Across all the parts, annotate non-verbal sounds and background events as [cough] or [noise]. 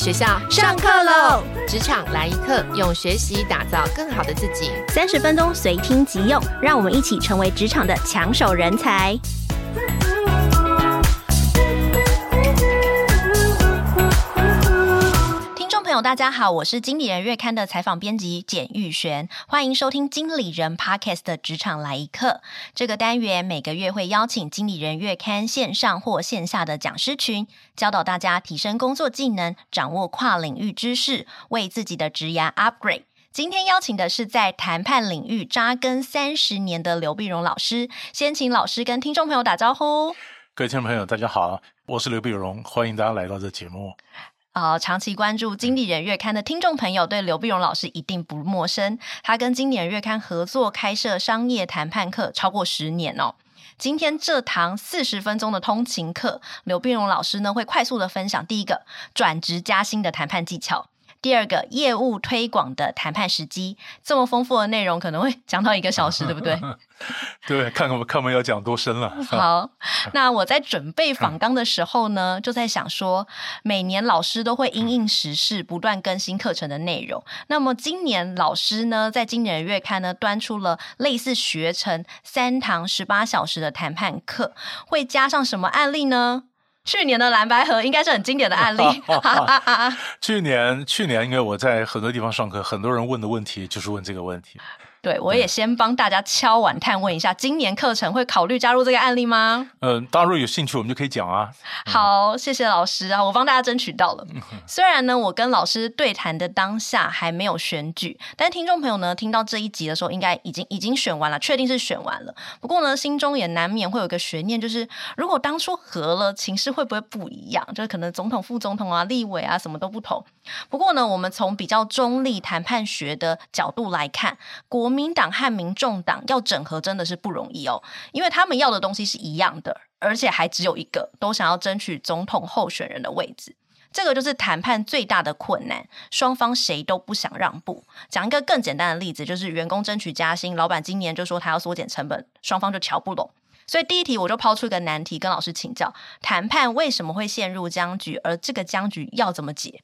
学校上课喽！职场来一课，用学习打造更好的自己。三十分钟随听即用，让我们一起成为职场的抢手人才。大家好，我是经理人月刊的采访编辑简玉璇，欢迎收听经理人 Podcast 的职场来一课。这个单元每个月会邀请经理人月刊线上或线下的讲师群，教导大家提升工作技能，掌握跨领域知识，为自己的职涯 upgrade。今天邀请的是在谈判领域扎根三十年的刘碧荣老师，先请老师跟听众朋友打招呼。各位听众朋友，大家好，我是刘碧荣，欢迎大家来到这节目。啊、呃，长期关注《经理人月刊》的听众朋友对刘碧荣老师一定不陌生。他跟《经理人月刊》合作开设商业谈判课超过十年哦。今天这堂四十分钟的通勤课，刘碧荣老师呢会快速的分享第一个转职加薪的谈判技巧。第二个业务推广的谈判时机，这么丰富的内容可能会讲到一个小时，[laughs] 对不对？对，看看我看我们要讲多深了。好，[laughs] 那我在准备访纲的时候呢，就在想说，每年老师都会因应时事不断更新课程的内容。那么今年老师呢，在今年的月刊呢，端出了类似学程三堂十八小时的谈判课，会加上什么案例呢？去年的蓝白盒应该是很经典的案例。[laughs] 去年，去年因为我在很多地方上课，很多人问的问题就是问这个问题。对，我也先帮大家敲碗探问一下，今年课程会考虑加入这个案例吗？嗯、呃，大家如果有兴趣，我们就可以讲啊。好，谢谢老师啊，我帮大家争取到了。虽然呢，我跟老师对谈的当下还没有选举，但听众朋友呢，听到这一集的时候，应该已经已经选完了，确定是选完了。不过呢，心中也难免会有一个悬念，就是如果当初合了，情势会不会不一样？就是可能总统、副总统啊、立委啊，什么都不同。不过呢，我们从比较中立谈判学的角度来看，国民党和民众党要整合真的是不容易哦，因为他们要的东西是一样的，而且还只有一个，都想要争取总统候选人的位置。这个就是谈判最大的困难，双方谁都不想让步。讲一个更简单的例子，就是员工争取加薪，老板今年就说他要缩减成本，双方就瞧不拢。所以第一题我就抛出一个难题跟老师请教：谈判为什么会陷入僵局？而这个僵局要怎么解？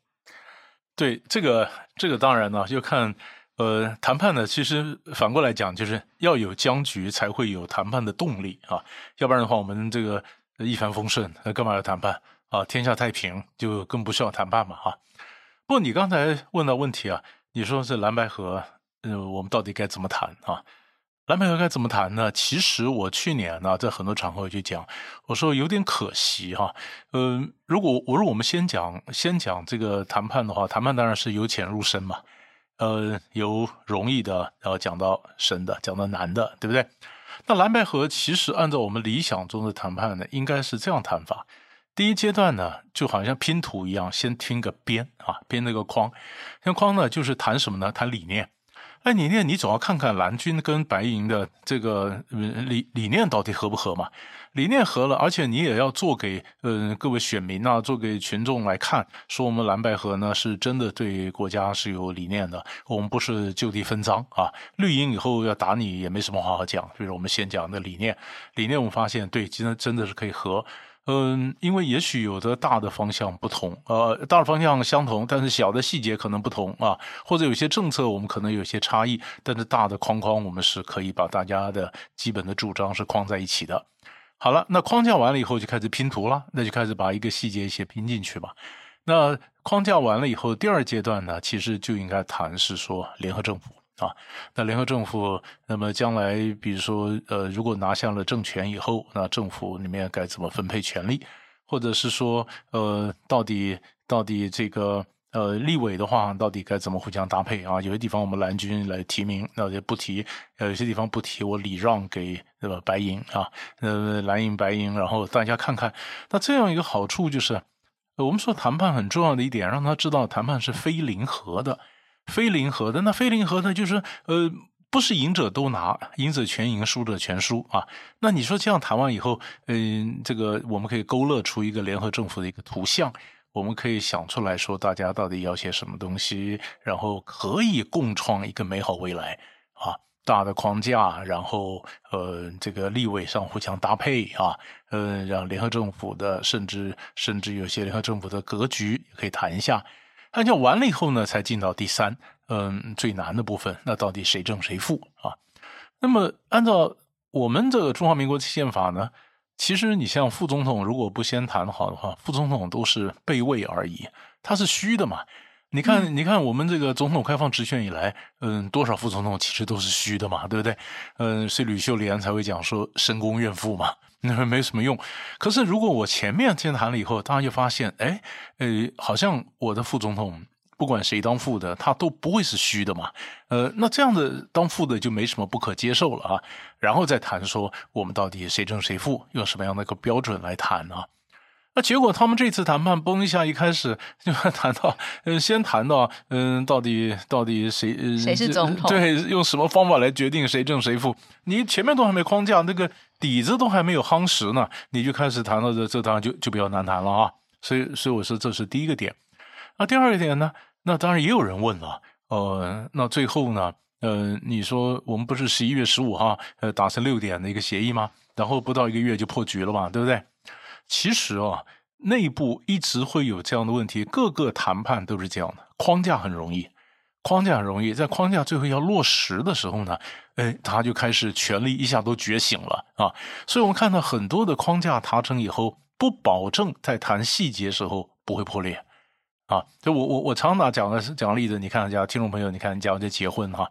对，这个这个当然呢，就看。呃，谈判呢，其实反过来讲，就是要有僵局，才会有谈判的动力啊。要不然的话，我们这个一帆风顺，那干嘛要谈判啊？天下太平，就更不需要谈判嘛，哈。不过你刚才问到问题啊，你说是蓝白河，呃，我们到底该怎么谈啊？蓝白河该怎么谈呢？其实我去年呢，在很多场合去讲，我说有点可惜哈。嗯、如果我说我们先讲先讲这个谈判的话，谈判当然是由浅入深嘛。呃，由容易的，然后讲到深的，讲到难的，对不对？那蓝白河其实按照我们理想中的谈判呢，应该是这样谈法：第一阶段呢，就好像拼图一样，先拼个边啊，编那个框。那框呢，就是谈什么呢？谈理念。哎，理念你总要看看蓝军跟白银的这个理理念到底合不合嘛？理念合了，而且你也要做给呃各位选民啊，做给群众来看，说我们蓝白合呢是真的对国家是有理念的，我们不是就地分赃啊。绿营以后要打你也没什么话好讲，比如我们先讲的理念，理念我们发现对，今天真的是可以合。嗯，因为也许有的大的方向不同，呃，大的方向相同，但是小的细节可能不同啊，或者有些政策我们可能有些差异，但是大的框框我们是可以把大家的基本的主张是框在一起的。好了，那框架完了以后就开始拼图了，那就开始把一个细节一些拼进去吧。那框架完了以后，第二阶段呢，其实就应该谈是说联合政府。啊，那联合政府，那么将来，比如说，呃，如果拿下了政权以后，那政府里面该怎么分配权力，或者是说，呃，到底到底这个呃立委的话，到底该怎么互相搭配啊？有些地方我们蓝军来提名，那就不提；有些地方不提，我礼让给对吧？白银啊，呃，蓝营白营，然后大家看看，那这样一个好处就是，我们说谈判很重要的一点，让他知道谈判是非零和的。非零和的，那非零和的就是呃，不是赢者都拿，赢者全赢，输者全输啊。那你说这样谈完以后，嗯、这个我们可以勾勒出一个联合政府的一个图像，我们可以想出来说，大家到底要些什么东西，然后可以共创一个美好未来啊。大的框架，然后呃，这个立委上互相搭配啊，呃，让联合政府的甚至甚至有些联合政府的格局可以谈一下。按照完了以后呢，才进到第三，嗯，最难的部分，那到底谁正谁负啊？那么按照我们这个中华民国宪法呢，其实你像副总统，如果不先谈好的话，副总统都是备位而已，他是虚的嘛。你看，嗯、你看，我们这个总统开放直选以来，嗯，多少副总统其实都是虚的嘛，对不对？嗯，所以吕秀莲才会讲说“深宫怨妇”嘛，那没什么用。可是如果我前面先谈了以后，大家就发现，哎，呃，好像我的副总统不管谁当副的，他都不会是虚的嘛。呃，那这样的当副的就没什么不可接受了啊。然后再谈说我们到底谁正谁负，用什么样的一个标准来谈呢？那结果，他们这次谈判，崩一下，一开始就谈到，嗯，先谈到，嗯，到底到底谁谁是总统？对，用什么方法来决定谁正谁负？你前面都还没框架，那个底子都还没有夯实呢，你就开始谈到这，这当然就就比较难谈了啊。所以，所以我说这是第一个点。那第二一点呢？那当然也有人问了，呃，那最后呢？呃，你说我们不是十一月十五号呃达成六点的一个协议吗？然后不到一个月就破局了嘛，对不对？其实啊，内部一直会有这样的问题，各个谈判都是这样的。框架很容易，框架很容易，在框架最后要落实的时候呢，哎，他就开始权力一下都觉醒了啊。所以我们看到很多的框架达成以后，不保证在谈细节时候不会破裂啊。就我我我常常讲的是讲例子，你看人家听众朋友，你看人家在结婚哈、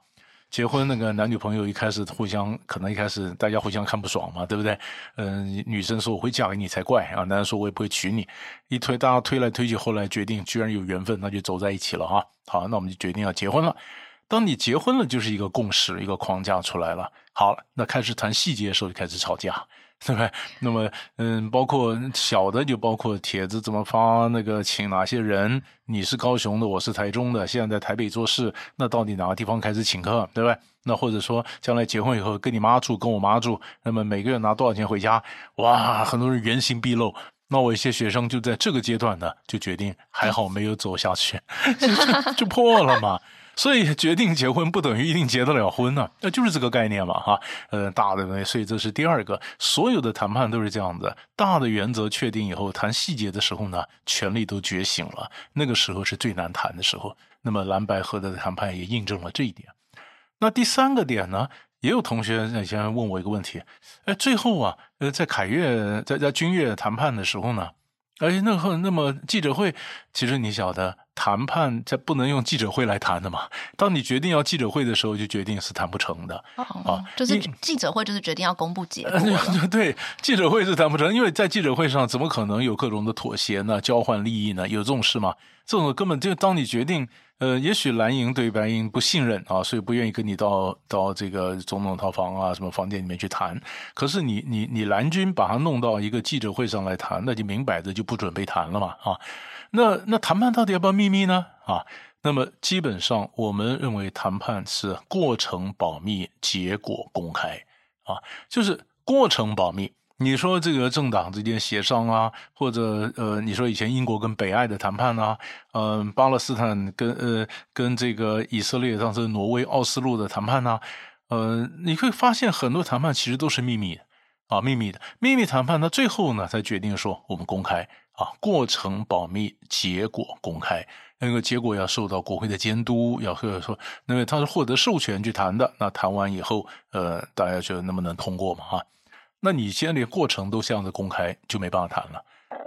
结婚那个男女朋友一开始互相可能一开始大家互相看不爽嘛，对不对？嗯，女生说我会嫁给你才怪啊，男人说我也不会娶你，一推大家推来推去，后来决定居然有缘分，那就走在一起了啊。好，那我们就决定要结婚了。当你结婚了，就是一个共识，一个框架出来了。好，那开始谈细节的时候就开始吵架。对不对？那么，嗯，包括小的，就包括帖子怎么发，那个请哪些人？你是高雄的，我是台中的，现在在台北做事，那到底哪个地方开始请客，对不对？那或者说，将来结婚以后跟你妈住，跟我妈住，那么每个月拿多少钱回家？哇，很多人原形毕露。那我一些学生就在这个阶段呢，就决定还好没有走下去，[laughs] 就就，就破了嘛。所以 [laughs] 决定结婚不等于一定结得了婚呢、啊，那就是这个概念嘛，哈，呃，大的，所以这是第二个，所有的谈判都是这样子，大的原则确定以后，谈细节的时候呢，权力都觉醒了，那个时候是最难谈的时候。那么蓝白合的谈判也印证了这一点。那第三个点呢，也有同学以前问我一个问题，哎，最后啊，呃，在凯越在在君越谈判的时候呢，哎，那后那么记者会，其实你晓得。谈判这不能用记者会来谈的嘛？当你决定要记者会的时候，就决定是谈不成的。哦，啊，就是记者会就是决定要公布结果。呃，[laughs] 对，记者会是谈不成，因为在记者会上怎么可能有各种的妥协呢？交换利益呢？有这种事吗？这种根本就当你决定，呃，也许蓝营对白营不信任啊，所以不愿意跟你到到这个总统套房啊什么房间里面去谈。可是你你你蓝军把它弄到一个记者会上来谈，那就明摆着就不准备谈了嘛啊。那那谈判到底要不要秘密呢？啊，那么基本上我们认为谈判是过程保密，结果公开啊，就是过程保密。你说这个政党之间协商啊，或者呃，你说以前英国跟北爱的谈判啊，嗯、呃，巴勒斯坦跟呃跟这个以色列当时挪威奥斯陆的谈判呐、啊，呃，你会发现很多谈判其实都是秘密的啊，秘密的秘密谈判，那最后呢才决定说我们公开。啊，过程保密，结果公开。那个结果要受到国会的监督，要或者说，因为他是获得授权去谈的。那谈完以后，呃，大家觉得能不能通过嘛？哈，那你现在连过程都这样子公开，就没办法谈了。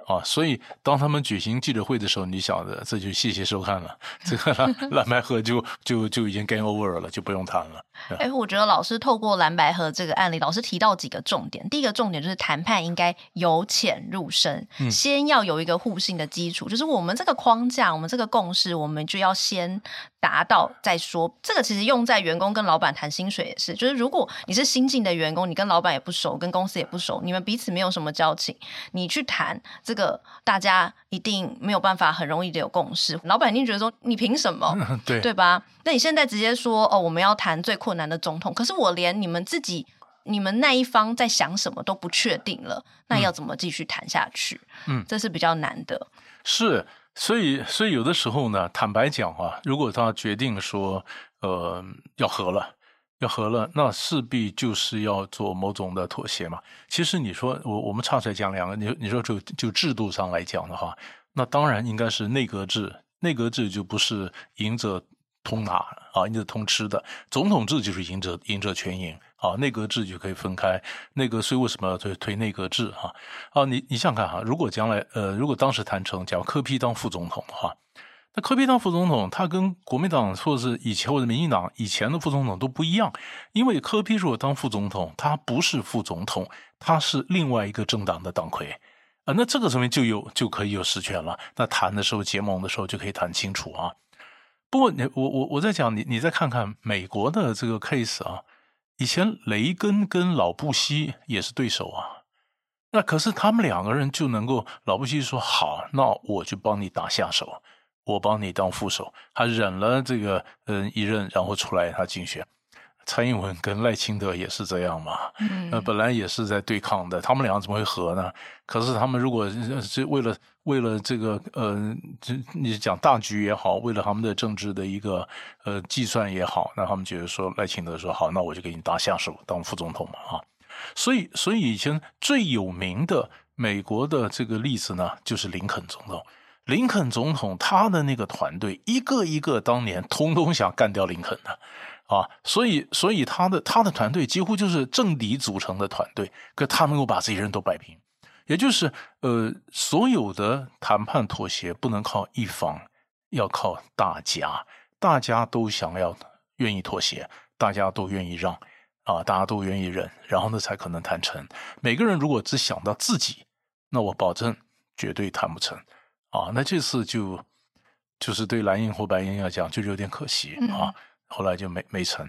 啊，所以当他们举行记者会的时候，你晓得这就谢谢收看了，这个蓝蓝白河就就就已经 game over 了，就不用谈了。哎，我觉得老师透过蓝白河这个案例，老师提到几个重点。第一个重点就是谈判应该由浅入深，嗯、先要有一个互信的基础，就是我们这个框架，我们这个共识，我们就要先达到再说。这个其实用在员工跟老板谈薪水也是，就是如果你是新进的员工，你跟老板也不熟，跟公司也不熟，你们彼此没有什么交情，你去谈这个，大家一定没有办法很容易的有共识。老板一定觉得说，你凭什么？[laughs] 对对吧？那你现在直接说哦，我们要谈最困难的总统，可是我连你们自己、你们那一方在想什么都不确定了，那要怎么继续谈下去？嗯，这是比较难的。是，所以，所以有的时候呢，坦白讲啊，如果他决定说，呃，要和了，要和了，那势必就是要做某种的妥协嘛。其实你说，我我们岔出来讲两个，你你说就就制度上来讲的话，那当然应该是内阁制。内阁制就不是赢者通拿啊，赢者通吃的。总统制就是赢者赢者全赢啊，内阁制就可以分开。内阁所以为什么要推推内阁制哈？啊，你你想看哈，如果将来呃，如果当时谈成，假如柯批当副总统的话。那柯批当副总统，他跟国民党或者是以前或者民进党以前的副总统都不一样，因为柯批如果当副总统，他不是副总统，他是另外一个政党的党魁啊。那这个上面就有就可以有实权了。那谈的时候结盟的时候就可以谈清楚啊。不过你我我我在讲你你再看看美国的这个 case 啊，以前雷根跟老布希也是对手啊。那可是他们两个人就能够，老布希说好，那我就帮你打下手。我帮你当副手，他忍了这个嗯一任，然后出来他竞选。蔡英文跟赖清德也是这样嘛，嗯，那本来也是在对抗的，他们俩怎么会和呢？可是他们如果是为了为了这个呃，这你讲大局也好，为了他们的政治的一个呃计算也好，那他们觉得说赖清德说好，那我就给你打下手当副总统嘛啊，所以所以以前最有名的美国的这个例子呢，就是林肯总统。林肯总统他的那个团队一个一个当年通通想干掉林肯的，啊，所以所以他的他的团队几乎就是政敌组成的团队，可他能够把这些人都摆平，也就是呃，所有的谈判妥协不能靠一方，要靠大家，大家都想要愿意妥协，大家都愿意让，啊，大家都愿意忍，然后呢才可能谈成。每个人如果只想到自己，那我保证绝对谈不成。啊，那这次就就是对蓝营或白营要讲，就是有点可惜啊。后来就没没成。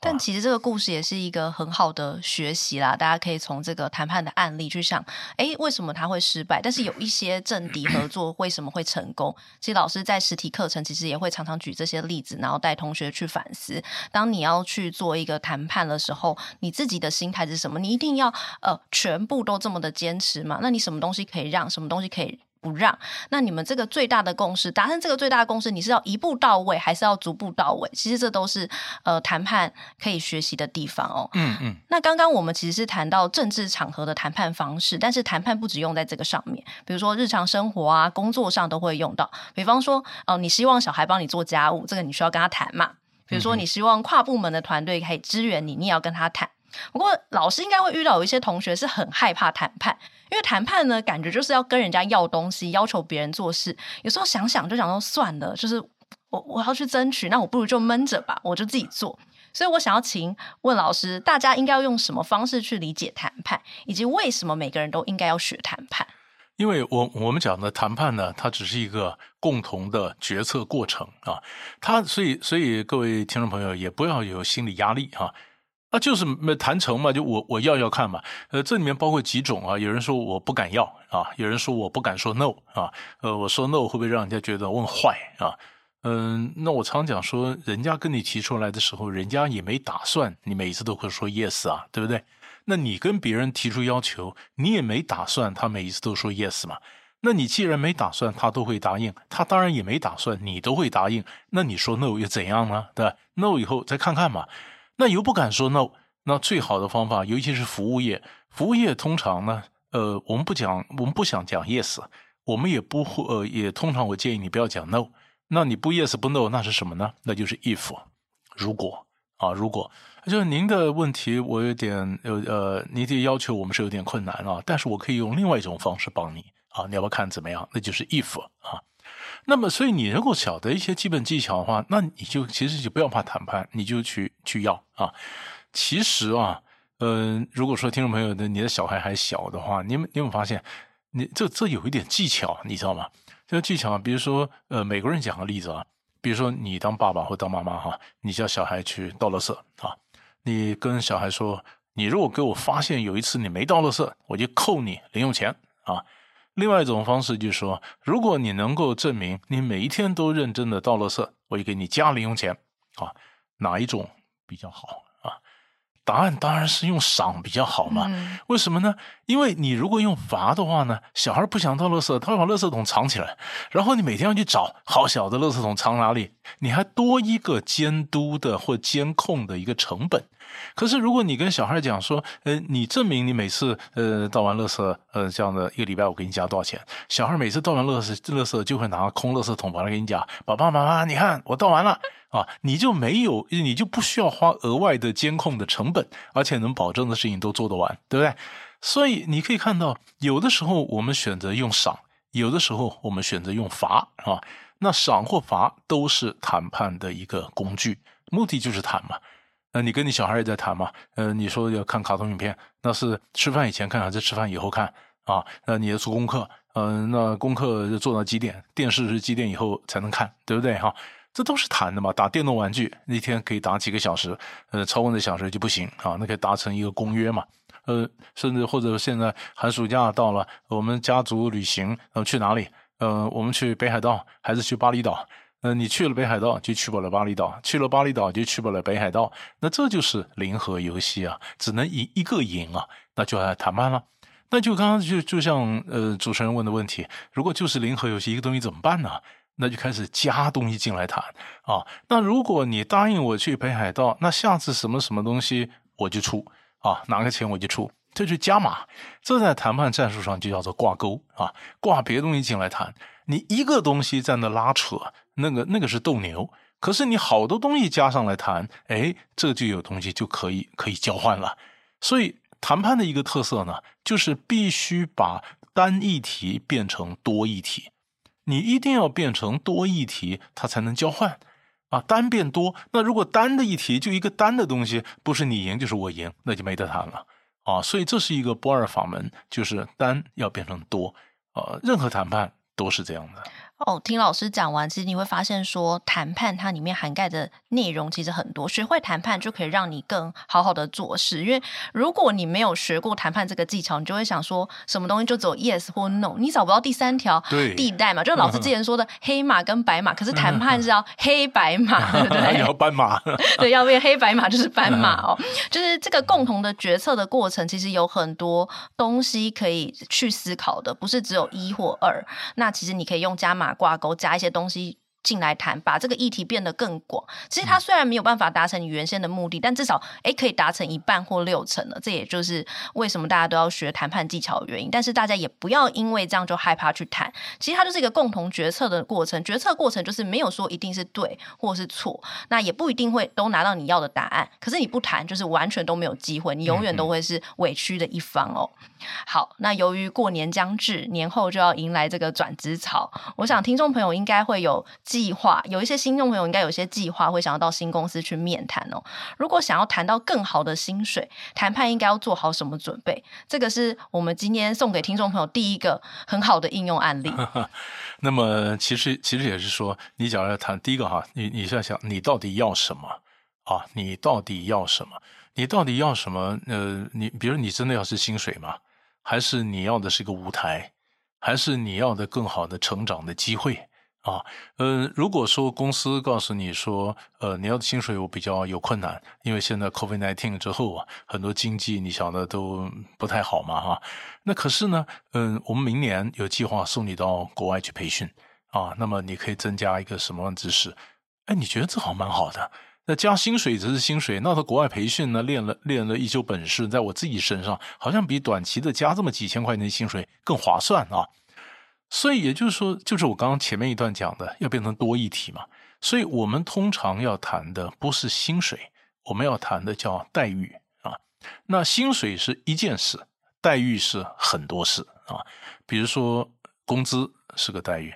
但其实这个故事也是一个很好的学习啦，大家可以从这个谈判的案例去想，哎，为什么他会失败？但是有一些政敌合作为什么会成功？其实老师在实体课程其实也会常常举这些例子，然后带同学去反思。当你要去做一个谈判的时候，你自己的心态是什么？你一定要呃全部都这么的坚持吗？那你什么东西可以让？什么东西可以？不让，那你们这个最大的共识，达成这个最大的共识，你是要一步到位，还是要逐步到位？其实这都是呃谈判可以学习的地方哦。嗯嗯。那刚刚我们其实是谈到政治场合的谈判方式，但是谈判不只用在这个上面，比如说日常生活啊、工作上都会用到。比方说，哦、呃，你希望小孩帮你做家务，这个你需要跟他谈嘛。比如说，你希望跨部门的团队可以支援你，你也要跟他谈。不过，老师应该会遇到有一些同学是很害怕谈判，因为谈判呢，感觉就是要跟人家要东西，要求别人做事。有时候想想就想说算了，就是我我要去争取，那我不如就闷着吧，我就自己做。所以我想要请问老师，大家应该要用什么方式去理解谈判，以及为什么每个人都应该要学谈判？因为我我们讲的谈判呢，它只是一个共同的决策过程啊，它所以所以各位听众朋友也不要有心理压力啊。啊，就是没谈成嘛，就我我要要看嘛。呃，这里面包括几种啊，有人说我不敢要啊，有人说我不敢说 no 啊。呃，我说 no 会不会让人家觉得问坏啊？嗯，那我常讲说，人家跟你提出来的时候，人家也没打算你每一次都会说 yes 啊，对不对？那你跟别人提出要求，你也没打算他每一次都说 yes 嘛。那你既然没打算他都会答应，他当然也没打算你都会答应。那你说 no 又怎样呢？对吧？no 以后再看看嘛。那又不敢说 no，那最好的方法，尤其是服务业，服务业通常呢，呃，我们不讲，我们不想讲 yes，我们也不会，呃，也通常我建议你不要讲 no，那你不 yes 不 no，那是什么呢？那就是 if，如果啊，如果就是您的问题，我有点呃呃，你的要求我们是有点困难啊，但是我可以用另外一种方式帮你啊，你要不要看怎么样？那就是 if 啊。那么，所以你如果晓得一些基本技巧的话，那你就其实就不要怕谈判，你就去去要啊。其实啊，嗯、如果说听众朋友的你的小孩还小的话，你们你有没有发现，你这这有一点技巧，你知道吗？这个技巧，比如说，呃，美国人讲个例子啊，比如说你当爸爸或当妈妈哈，你叫小孩去倒垃圾啊，你跟小孩说，你如果给我发现有一次你没倒垃圾，我就扣你零用钱啊。另外一种方式就是说，如果你能够证明你每一天都认真的倒垃圾，我就给你加零用钱啊。哪一种比较好啊？答案当然是用赏比较好嘛。嗯。为什么呢？因为你如果用罚的话呢，小孩不想倒垃圾，他会把垃圾桶藏起来，然后你每天要去找好小的垃圾桶藏哪里，你还多一个监督的或监控的一个成本。可是如果你跟小孩讲说，呃，你证明你每次呃倒完垃圾，呃这样的一个礼拜我给你加多少钱？小孩每次倒完垃圾，垃圾就会拿空垃圾桶把它给你讲，爸爸妈妈，你看我倒完了啊，你就没有，你就不需要花额外的监控的成本，而且能保证的事情都做得完，对不对？所以你可以看到，有的时候我们选择用赏。有的时候我们选择用罚啊，那赏或罚都是谈判的一个工具，目的就是谈嘛。那你跟你小孩也在谈嘛？呃，你说要看卡通影片，那是吃饭以前看还是吃饭以后看啊？那你要做功课，嗯、那功课做到几点？电视是几点以后才能看，对不对哈？这都是谈的嘛。打电动玩具那天可以打几个小时，呃，超过那小时就不行啊。那可以达成一个公约嘛。呃，甚至或者现在寒暑假到了，我们家族旅行，呃，去哪里？呃，我们去北海道还是去巴厘岛？呃，你去了北海道就去不了巴厘岛，去了巴厘岛就去不了北海道。那这就是零和游戏啊，只能赢一个赢啊，那就来谈判了。那就刚刚就就像呃主持人问的问题，如果就是零和游戏，一个东西怎么办呢？那就开始加东西进来谈啊。那如果你答应我去北海道，那下次什么什么东西我就出。啊，拿个钱我就出，这就加码。这在谈判战术上就叫做挂钩啊，挂别的东西进来谈。你一个东西在那拉扯，那个那个是斗牛。可是你好多东西加上来谈，哎，这就有东西就可以可以交换了。所以谈判的一个特色呢，就是必须把单议题变成多议题。你一定要变成多议题，它才能交换。啊，单变多，那如果单的议题就一个单的东西，不是你赢就是我赢，那就没得谈了啊。所以这是一个不二法门，就是单要变成多，呃，任何谈判都是这样的。哦，听老师讲完，其实你会发现说，谈判它里面涵盖的内容其实很多。学会谈判就可以让你更好好的做事。因为如果你没有学过谈判这个技巧，你就会想说，什么东西就走 yes 或 no，你找不到第三条地带嘛。就老师之前说的 [laughs] 黑马跟白马，可是谈判是要黑白马，对不对？[laughs] 要斑马，[laughs] 对，要变黑白马就是斑马哦。就是这个共同的决策的过程，其实有很多东西可以去思考的，不是只有一或二。那其实你可以用加码。挂钩加一些东西进来谈，把这个议题变得更广。其实它虽然没有办法达成你原先的目的，但至少诶可以达成一半或六成了。这也就是为什么大家都要学谈判技巧的原因。但是大家也不要因为这样就害怕去谈。其实它就是一个共同决策的过程，决策过程就是没有说一定是对或是错，那也不一定会都拿到你要的答案。可是你不谈，就是完全都没有机会，你永远都会是委屈的一方哦。好，那由于过年将至，年后就要迎来这个转职潮，我想听众朋友应该会有计划，有一些新众朋友应该有些计划会想要到新公司去面谈哦。如果想要谈到更好的薪水，谈判应该要做好什么准备？这个是我们今天送给听众朋友第一个很好的应用案例。[laughs] 那么，其实其实也是说，你假如要谈第一个哈，你你在想，你到底要什么啊？你到底要什么？你到底要什么？呃，你比如你真的要是薪水吗？还是你要的是一个舞台，还是你要的更好的成长的机会啊？呃，如果说公司告诉你说，呃，你要的薪水我比较有困难，因为现在 COVID-19 之后啊，很多经济你晓得都不太好嘛，哈。那可是呢，嗯、我们明年有计划送你到国外去培训啊，那么你可以增加一个什么知识？哎，你觉得这好蛮好的。那加薪水只是薪水，那到国外培训呢，练了练了一手本事，在我自己身上，好像比短期的加这么几千块钱的薪水更划算啊。所以也就是说，就是我刚刚前面一段讲的，要变成多议题嘛。所以我们通常要谈的不是薪水，我们要谈的叫待遇啊。那薪水是一件事，待遇是很多事啊。比如说工资是个待遇，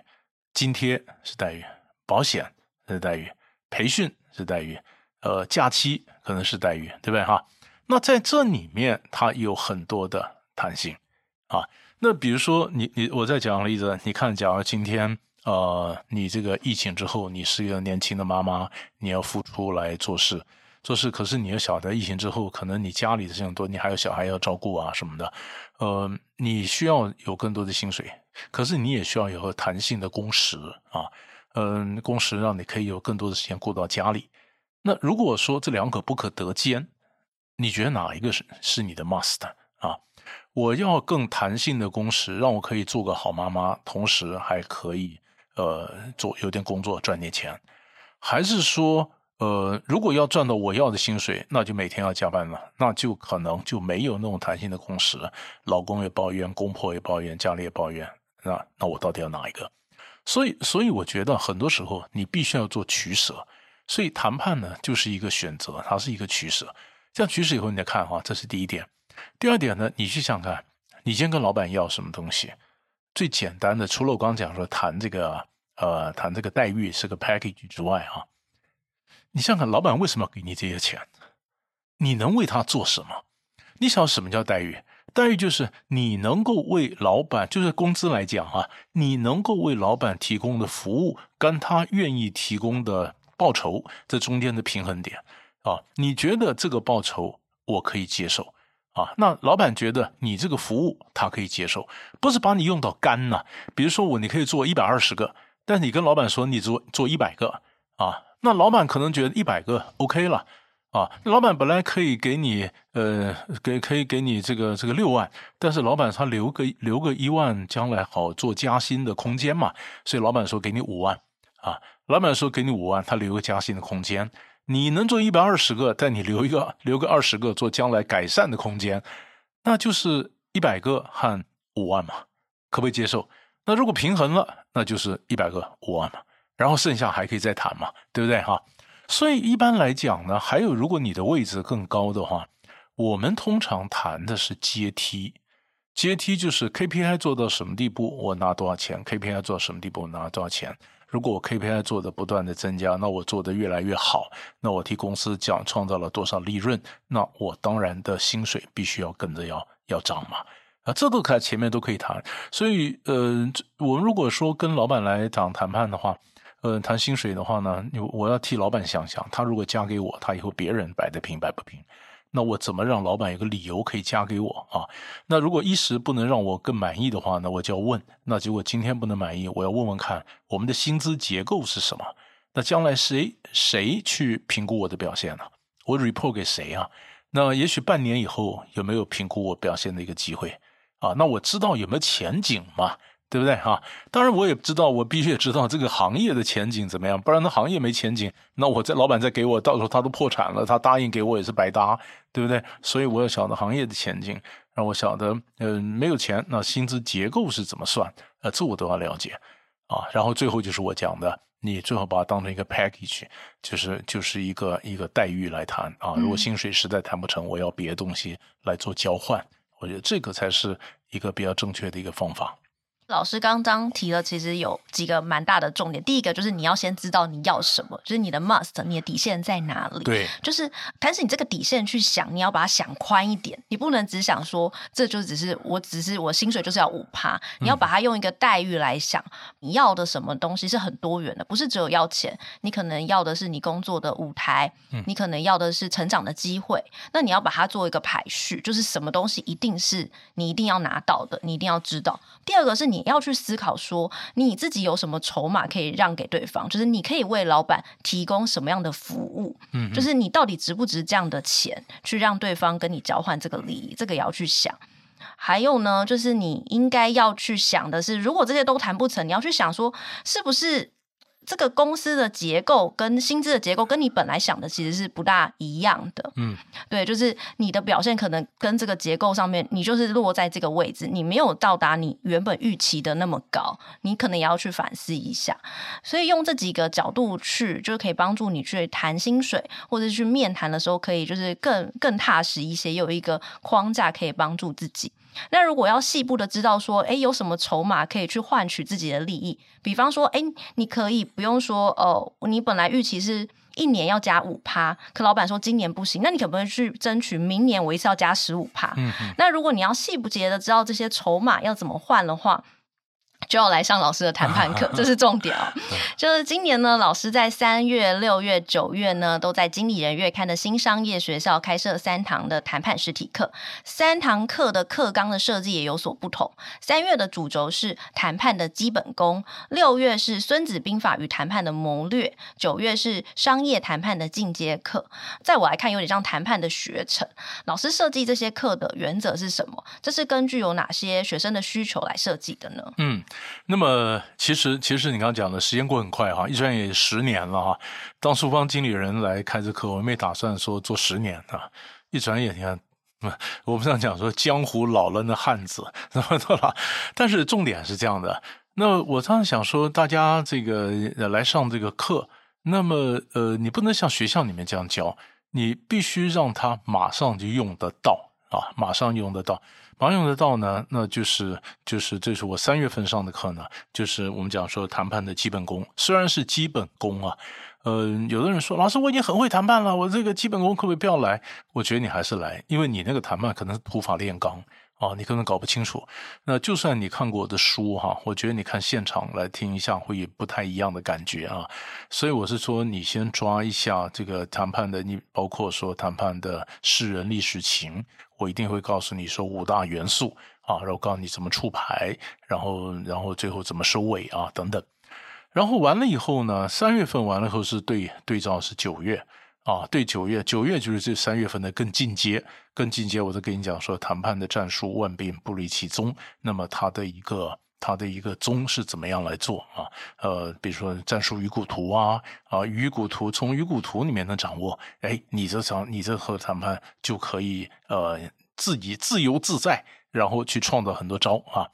津贴是待遇，保险是待遇，培训。是待遇，呃，假期可能是待遇，对不对哈？那在这里面，它有很多的弹性啊。那比如说，你你我再讲个例子，你看，假如今天呃，你这个疫情之后，你是一个年轻的妈妈，你要付出来做事做事，可是你要晓得，疫情之后，可能你家里的事情多，你还有小孩要照顾啊什么的，呃，你需要有更多的薪水，可是你也需要有个弹性的工时啊。嗯，工时让你可以有更多的时间过到家里。那如果说这两可不可得兼，你觉得哪一个是是你的 must 啊？我要更弹性的工时，让我可以做个好妈妈，同时还可以呃做有点工作赚点钱，还是说呃，如果要赚到我要的薪水，那就每天要加班了，那就可能就没有那种弹性的工时。老公也抱怨，公婆也抱怨，家里也抱怨，那那我到底要哪一个？所以，所以我觉得很多时候你必须要做取舍。所以谈判呢，就是一个选择，它是一个取舍。这样取舍以后，你再看哈，这是第一点。第二点呢，你去想看，你先跟老板要什么东西？最简单的，除了我刚讲说谈这个呃谈这个待遇是个 package 之外啊，你想想看，老板为什么要给你这些钱？你能为他做什么？你想什么叫待遇？待遇就是你能够为老板，就是工资来讲啊，你能够为老板提供的服务，跟他愿意提供的报酬，这中间的平衡点啊，你觉得这个报酬我可以接受啊？那老板觉得你这个服务他可以接受，不是把你用到干呐。比如说我，你可以做一百二十个，但是你跟老板说你做做一百个啊，那老板可能觉得一百个 OK 了。啊，老板本来可以给你，呃，给可以给你这个这个六万，但是老板他留个留个一万，将来好做加薪的空间嘛，所以老板说给你五万，啊，老板说给你五万，他留个加薪的空间，你能做一百二十个，但你留一个留个二十个做将来改善的空间，那就是一百个和五万嘛，可不可以接受？那如果平衡了，那就是一百个五万嘛，然后剩下还可以再谈嘛，对不对哈？所以一般来讲呢，还有如果你的位置更高的话，我们通常谈的是阶梯。阶梯就是 KPI 做到什么地步，我拿多少钱；KPI 做到什么地步，我拿多少钱。如果我 KPI 做的不断的增加，那我做的越来越好，那我替公司讲创造了多少利润，那我当然的薪水必须要跟着要要涨嘛。啊，这都可前面都可以谈。所以呃，我们如果说跟老板来讲谈判的话。呃，谈薪水的话呢，我要替老板想想，他如果加给我，他以后别人摆得平摆不平，那我怎么让老板有个理由可以加给我啊？那如果一时不能让我更满意的话，那我就要问，那结果今天不能满意，我要问问看我们的薪资结构是什么？那将来谁谁去评估我的表现呢？我 report 给谁啊？那也许半年以后有没有评估我表现的一个机会啊？那我知道有没有前景嘛？对不对啊？当然，我也知道，我必须也知道这个行业的前景怎么样，不然那行业没前景，那我在老板再给我，到时候他都破产了，他答应给我也是白搭，对不对？所以我要晓得行业的前景，让我晓得，嗯、呃，没有钱，那薪资结构是怎么算？呃，这我都要了解啊。然后最后就是我讲的，你最好把它当成一个 package，就是就是一个一个待遇来谈啊。如果薪水实在谈不成，我要别的东西来做交换，我觉得这个才是一个比较正确的一个方法。老师刚刚提了，其实有几个蛮大的重点。第一个就是你要先知道你要什么，就是你的 must，你的底线在哪里。对，就是，但是你这个底线去想，你要把它想宽一点，你不能只想说这就只是我只是我薪水就是要五趴，你要把它用一个待遇来想，嗯，你要的什么东西是很多元的，不是只有要钱，你可能要的是你工作的舞台，你可能要的是成长的机会，那你要把它做一个排序，就是什么东西一定是你一定要拿到的，你一定要知道。第二个是你。你要去思考说，你自己有什么筹码可以让给对方？就是你可以为老板提供什么样的服务？嗯，就是你到底值不值这样的钱去让对方跟你交换这个利益？这个也要去想。还有呢，就是你应该要去想的是，如果这些都谈不成，你要去想说，是不是？这个公司的结构跟薪资的结构跟你本来想的其实是不大一样的，嗯，对，就是你的表现可能跟这个结构上面，你就是落在这个位置，你没有到达你原本预期的那么高，你可能也要去反思一下。所以用这几个角度去，就可以帮助你去谈薪水，或者去面谈的时候，可以就是更更踏实一些，有一个框架可以帮助自己。那如果要细部的知道说，诶，有什么筹码可以去换取自己的利益？比方说，诶，你可以不用说，哦，你本来预期是一年要加五趴，可老板说今年不行，那你可不可以去争取明年我一次要加十五趴？那如果你要细不节的知道这些筹码要怎么换的话，就要来上老师的谈判课，[laughs] 这是重点哦。就是今年呢，老师在三月、六月、九月呢，都在经理人月刊的新商业学校开设三堂的谈判实体课。三堂课的课纲的设计也有所不同。三月的主轴是谈判的基本功，六月是孙子兵法与谈判的谋略，九月是商业谈判的进阶课。在我来看，有点像谈判的学程。老师设计这些课的原则是什么？这是根据有哪些学生的需求来设计的呢？嗯。那么其实其实你刚刚讲的时间过很快哈，一转眼十年了哈。当书方经理人来开这课，我没打算说做十年啊。一转眼你看，我们常讲说江湖老了的汉子，那么多了。但是重点是这样的，那我常常想说，大家这个来上这个课，那么呃，你不能像学校里面这样教，你必须让他马上就用得到啊，马上用得到。常用得到呢，那就是就是这是我三月份上的课呢，就是我们讲说谈判的基本功，虽然是基本功啊，呃，有的人说老师我已经很会谈判了，我这个基本功可不可以不要来？我觉得你还是来，因为你那个谈判可能是土法炼钢。啊，你可能搞不清楚。那就算你看过我的书哈，我觉得你看现场来听一下会有不太一样的感觉啊。所以我是说，你先抓一下这个谈判的，你包括说谈判的识人历史情，我一定会告诉你说五大元素啊，然后告诉你怎么出牌，然后然后最后怎么收尾啊等等。然后完了以后呢，三月份完了以后是对对照是九月。啊，对，九月，九月就是这三月份的更进阶，更进阶。我都跟你讲说，谈判的战术万变不离其宗。那么它的一个，它的一个宗是怎么样来做啊？呃，比如说战术鱼骨图啊，啊，鱼骨图从鱼骨图里面能掌握，哎，你这场，你这和谈判就可以呃自己自由自在，然后去创造很多招啊。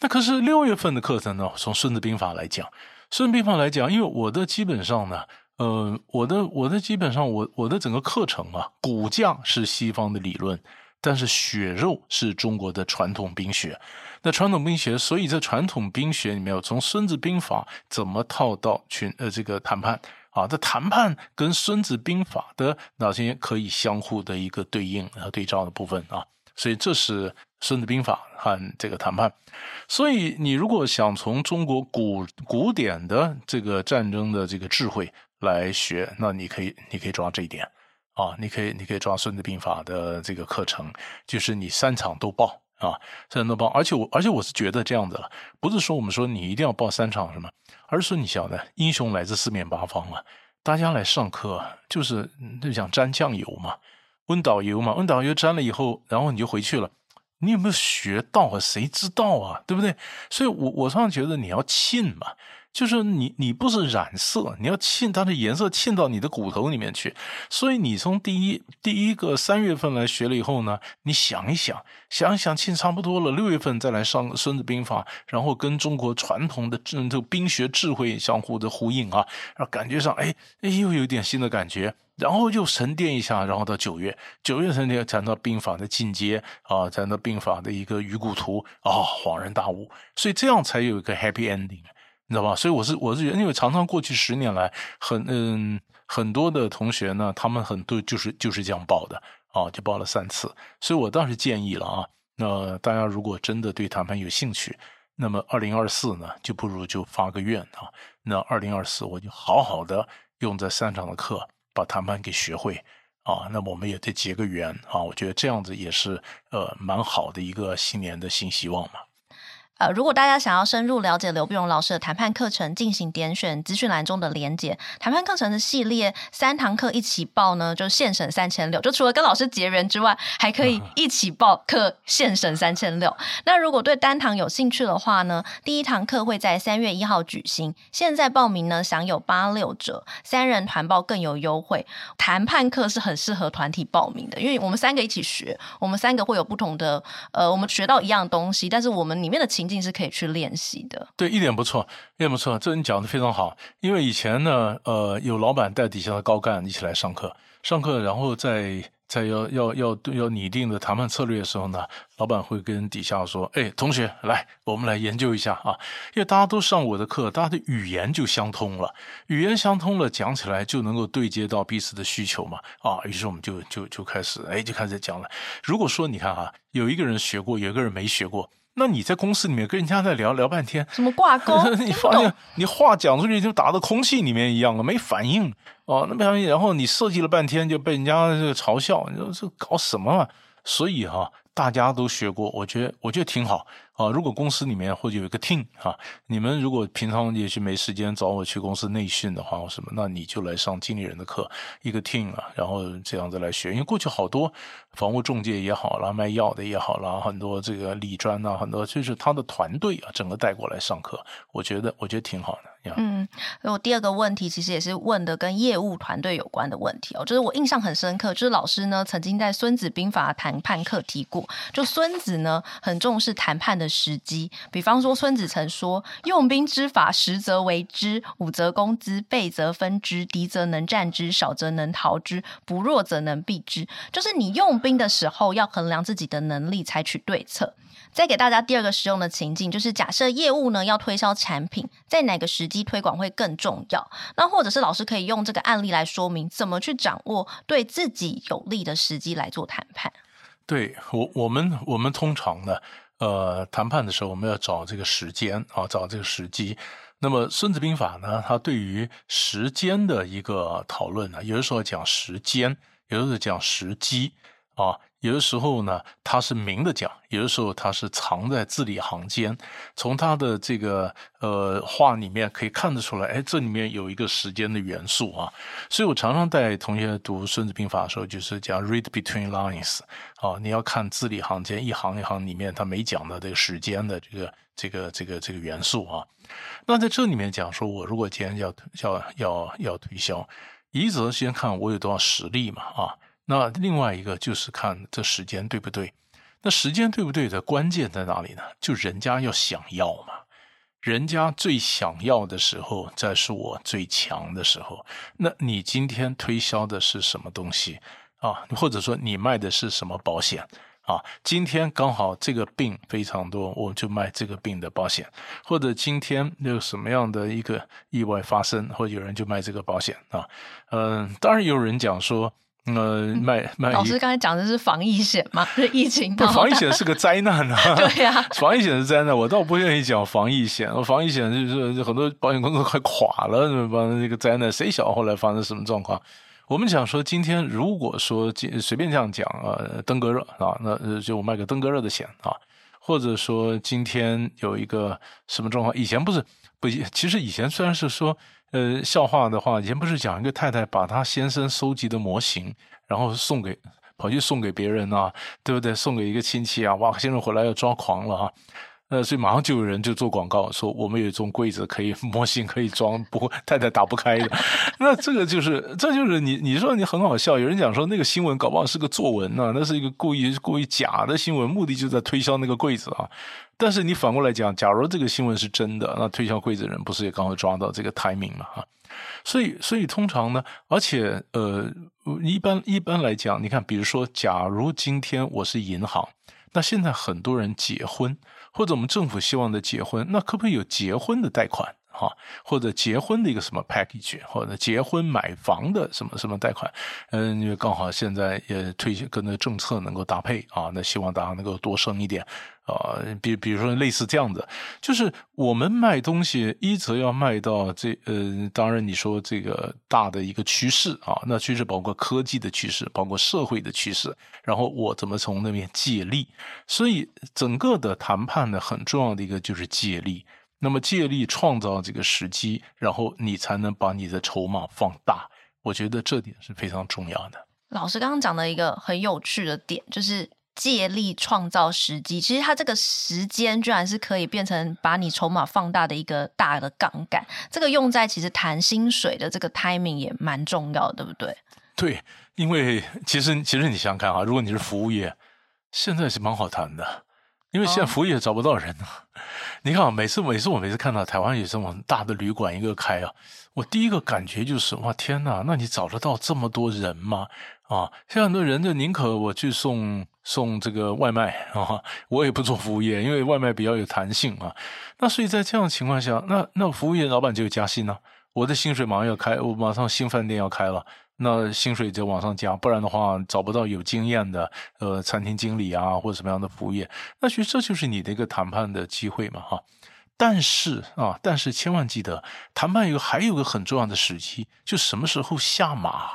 那可是六月份的课程呢？从《孙子兵法》来讲，《孙子兵法》来讲，因为我的基本上呢。呃，我的我的基本上我我的整个课程啊，骨架是西方的理论，但是血肉是中国的传统兵学。那传统兵学，所以在传统兵学里面，从《孙子兵法》怎么套到群呃这个谈判啊？这谈判跟《孙子兵法》的哪些可以相互的一个对应和对照的部分啊？所以这是《孙子兵法》和这个谈判。所以你如果想从中国古古典的这个战争的这个智慧，来学，那你可以，你可以抓这一点啊，你可以，你可以抓《孙子兵法》的这个课程，就是你三场都报啊，三场都报。而且我，而且我是觉得这样子了，不是说我们说你一定要报三场什么，而是说你晓得，英雄来自四面八方啊，大家来上课就是就想沾酱油嘛，温导游嘛，温导游沾了以后，然后你就回去了，你有没有学到啊？谁知道啊？对不对？所以我我常常觉得你要信嘛。就是你，你不是染色，你要沁它的颜色，沁到你的骨头里面去。所以你从第一第一个三月份来学了以后呢，你想一想，想一想，沁差不多了，六月份再来上《孙子兵法》，然后跟中国传统的这这个兵学智慧相互的呼应啊，然后感觉上，哎哎，又有点新的感觉，然后又沉淀一下，然后到九月，九月沉淀谈到兵法的进阶啊，谈到兵法的一个鱼骨图啊，恍然大悟，所以这样才有一个 happy ending。你知道吧？所以我是我是觉得，因为常常过去十年来，很嗯很多的同学呢，他们很多就是就是这样报的啊，就报了三次。所以我倒是建议了啊，那大家如果真的对谈判有兴趣，那么二零二四呢，就不如就发个愿啊。那二零二四我就好好的用这三场的课把谈判给学会啊。那么我们也得结个缘啊。我觉得这样子也是呃蛮好的一个新年的新希望嘛。呃，如果大家想要深入了解刘碧荣老师的谈判课程，进行点选资讯栏中的连结。谈判课程的系列三堂课一起报呢，就现省三千六。就除了跟老师结缘之外，还可以一起报课，现省三千六。那如果对单堂有兴趣的话呢，第一堂课会在三月一号举行，现在报名呢享有八六折，三人团报更有优惠。谈判课是很适合团体报名的，因为我们三个一起学，我们三个会有不同的呃，我们学到一样东西，但是我们里面的情。是可以去练习的，对，一点不错，一点不错，这你讲的非常好。因为以前呢，呃，有老板带底下的高干一起来上课，上课，然后在在要要要要拟定的谈判策略的时候呢，老板会跟底下说：“哎，同学，来，我们来研究一下啊。”因为大家都上我的课，大家的语言就相通了，语言相通了，讲起来就能够对接到彼此的需求嘛。啊，于是我们就就就开始，哎，就开始讲了。如果说你看哈，有一个人学过，有一个人没学过。那你在公司里面跟人家在聊聊半天，什么挂钩？[laughs] 你发现你话讲出去就打到空气里面一样了，没反应哦。那么然后你设计了半天就被人家这个嘲笑，你说这搞什么嘛？所以哈、啊，大家都学过，我觉得我觉得挺好啊，如果公司里面或者有一个 team 啊，你们如果平常也是没时间找我去公司内训的话或什么，那你就来上经理人的课，一个 team 啊，然后这样子来学。因为过去好多房屋中介也好啦，卖药的也好啦，很多这个理专啊，很多就是他的团队啊，整个带过来上课，我觉得我觉得挺好的。嗯，我第二个问题其实也是问的跟业务团队有关的问题哦，就是我印象很深刻，就是老师呢曾经在《孙子兵法》谈判课提过，就孙子呢很重视谈判的时机，比方说孙子曾说：“用兵之法，十则为之，五则攻之，倍则分之，敌则能战之，少则能逃之，不弱则能避之。”就是你用兵的时候要衡量自己的能力，采取对策。再给大家第二个实用的情境，就是假设业务呢要推销产品，在哪个时机推广会更重要？那或者是老师可以用这个案例来说明，怎么去掌握对自己有利的时机来做谈判？对我，我们我们通常呢，呃，谈判的时候我们要找这个时间啊，找这个时机。那么《孙子兵法》呢，它对于时间的一个讨论呢，有的时候讲时间，有的时候讲时机啊。有的时候呢，他是明的讲；有的时候他是藏在字里行间。从他的这个呃话里面可以看得出来，哎，这里面有一个时间的元素啊。所以我常常带同学读《孙子兵法》的时候，就是讲 “read between lines” 啊，你要看字里行间，一行一行里面他没讲的这个时间的这个这个这个这个元素啊。那在这里面讲说，我如果今天要要要要推销，一则先看我有多少实力嘛啊。那另外一个就是看这时间对不对？那时间对不对的关键在哪里呢？就人家要想要嘛，人家最想要的时候，再是我最强的时候。那你今天推销的是什么东西啊？或者说你卖的是什么保险啊？今天刚好这个病非常多，我就卖这个病的保险。或者今天有什么样的一个意外发生，或者有人就卖这个保险啊？嗯，当然有人讲说。呃，卖 [laughs] 卖。老师刚才讲的是防疫险吗？是疫情？不，防疫险是个灾难啊！[laughs] 对呀、啊，防疫险是灾难，我倒不愿意讲防疫险。防疫险就是很多保险公司快垮了，什么这个灾难，谁晓得后来发生什么状况？我们讲说，今天如果说随便这样讲啊，登革热啊，那就我卖个登革热的险啊，或者说今天有一个什么状况？以前不是不，其实以前虽然是说。呃，笑话的话，以前不是讲一个太太把她先生收集的模型，然后送给跑去送给别人啊，对不对？送给一个亲戚啊，哇，先生回来要抓狂了啊。呃，所以马上就有人就做广告说，我们有一种柜子可以 [laughs] 模型可以装不太太打不开的。[laughs] 那这个就是这就是你你说你很好笑，有人讲说那个新闻搞不好是个作文呢，那是一个故意故意假的新闻，目的就在推销那个柜子啊。但是你反过来讲，假如这个新闻是真的，那推销柜子的人不是也刚好抓到这个 timing 嘛？哈，所以所以通常呢，而且呃，一般一般来讲，你看，比如说，假如今天我是银行，那现在很多人结婚，或者我们政府希望的结婚，那可不可以有结婚的贷款？哈，或者结婚的一个什么 package，或者结婚买房的什么什么贷款，嗯，因为刚好现在也推行跟那政策能够搭配啊，那希望大家能够多生一点啊，比比如说类似这样子，就是我们卖东西，一则要卖到这，呃，当然你说这个大的一个趋势啊，那趋势包括科技的趋势，包括社会的趋势，然后我怎么从那边借力，所以整个的谈判呢，很重要的一个就是借力。那么借力创造这个时机，然后你才能把你的筹码放大。我觉得这点是非常重要的。老师刚刚讲的一个很有趣的点，就是借力创造时机。其实它这个时间居然是可以变成把你筹码放大的一个大的杠杆。这个用在其实谈薪水的这个 timing 也蛮重要的，对不对？对，因为其实其实你想想看啊，如果你是服务业，现在是蛮好谈的。因为现在服务业找不到人啊，oh. 你看啊，每次每次我每次看到台湾有这种大的旅馆一个开啊，我第一个感觉就是哇天哪，那你找得到这么多人吗？啊，现在很多人就宁可我去送送这个外卖啊，我也不做服务业，因为外卖比较有弹性啊。那所以在这样的情况下，那那服务业老板就有加薪呢，我的薪水马上要开，我马上新饭店要开了。那薪水就往上加，不然的话找不到有经验的呃餐厅经理啊，或者什么样的服务业，那其实这就是你的一个谈判的机会嘛哈。但是啊，但是千万记得，谈判有还有个很重要的时机，就什么时候下马，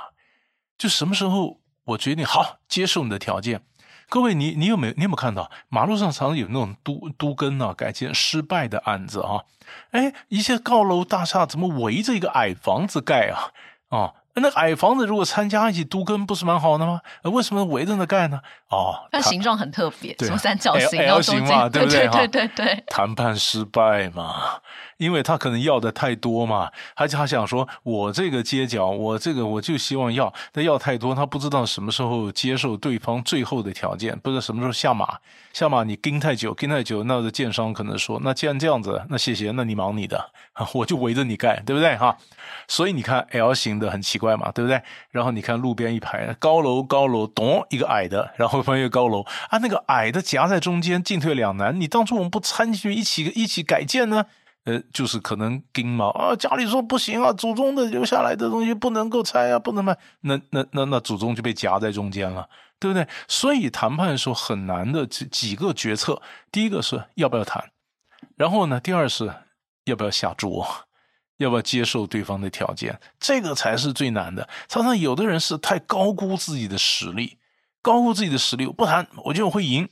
就什么时候我决定好接受你的条件。各位，你你有没有你有没有看到马路上常常有那种都都更啊改建失败的案子啊？哎，一些高楼大厦怎么围着一个矮房子盖啊？啊？那矮房子如果参加一起都跟，不是蛮好的吗？为什么围着那盖呢？哦，它形状很特别，对什么三角形、L, 型嘛，对不对？对对对对对，谈判失败嘛，因为他可能要的太多嘛，而且他想说，我这个街角，我这个我就希望要，但要太多，他不知道什么时候接受对方最后的条件，不知道什么时候下马，下马你盯太久，盯太久，那建商可能说，那既然这样子，那谢谢，那你忙你的，[laughs] 我就围着你盖，对不对哈？所以你看 L 型的很奇怪嘛，对不对？然后你看路边一排高楼，高楼咚一个矮的，然后翻越高楼啊，那个矮的夹在中间，进退两难。你当初我们不掺进去一起一起改建呢？呃，就是可能跟嘛啊，家里说不行啊，祖宗的留下来的东西不能够拆啊，不能卖。那那那那祖宗就被夹在中间了，对不对？所以谈判的时候很难的几几个决策，第一个是要不要谈，然后呢，第二是要不要下桌。要不要接受对方的条件？这个才是最难的。常常有的人是太高估自己的实力，高估自己的实力，不谈，我就会赢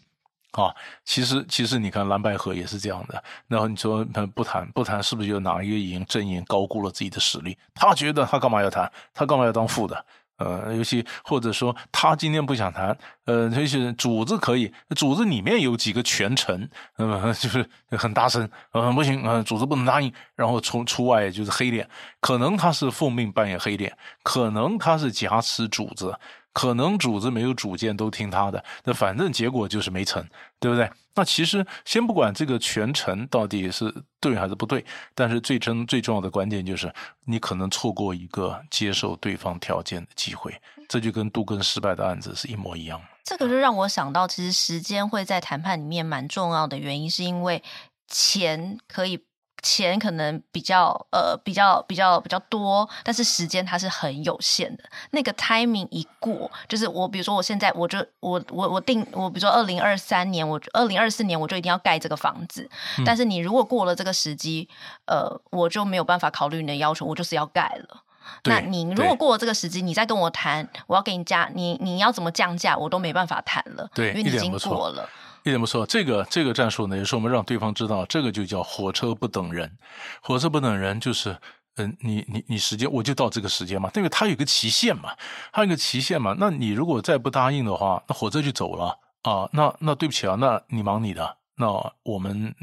啊。其实，其实你看蓝百合也是这样的。然后你说不谈，不谈，是不是就哪一个赢阵营高估了自己的实力？他觉得他干嘛要谈？他干嘛要当副的？呃，尤其或者说他今天不想谈，呃，就是主子可以，主子里面有几个权臣，呃，就是很大声，嗯，不行，嗯，主子不能答应，然后出出外就是黑脸，可能他是奉命扮演黑脸，可能他是挟持主子。可能主子没有主见，都听他的，那反正结果就是没成，对不对？那其实先不管这个权臣到底是对还是不对，但是最真最重要的关键就是你可能错过一个接受对方条件的机会，这就跟杜根失败的案子是一模一样。这个就让我想到，其实时间会在谈判里面蛮重要的原因，是因为钱可以。钱可能比较呃比较比较比较多，但是时间它是很有限的。那个 timing 一过，就是我比如说我现在我就我我我定我比如说二零二三年我二零二四年我就一定要盖这个房子，嗯、但是你如果过了这个时机，呃，我就没有办法考虑你的要求，我就是要盖了。那你如果过了这个时机，你再跟我谈，我要给你加，你你要怎么降价，我都没办法谈了，对，因为你已经过了。一点不错，这个这个战术呢，也是我们让对方知道，这个就叫火车不等人。火车不等人就是，嗯，你你你时间我就到这个时间嘛，因为它有个期限嘛，它有个期限嘛。那你如果再不答应的话，那火车就走了啊。那那对不起啊，那你忙你的，那我们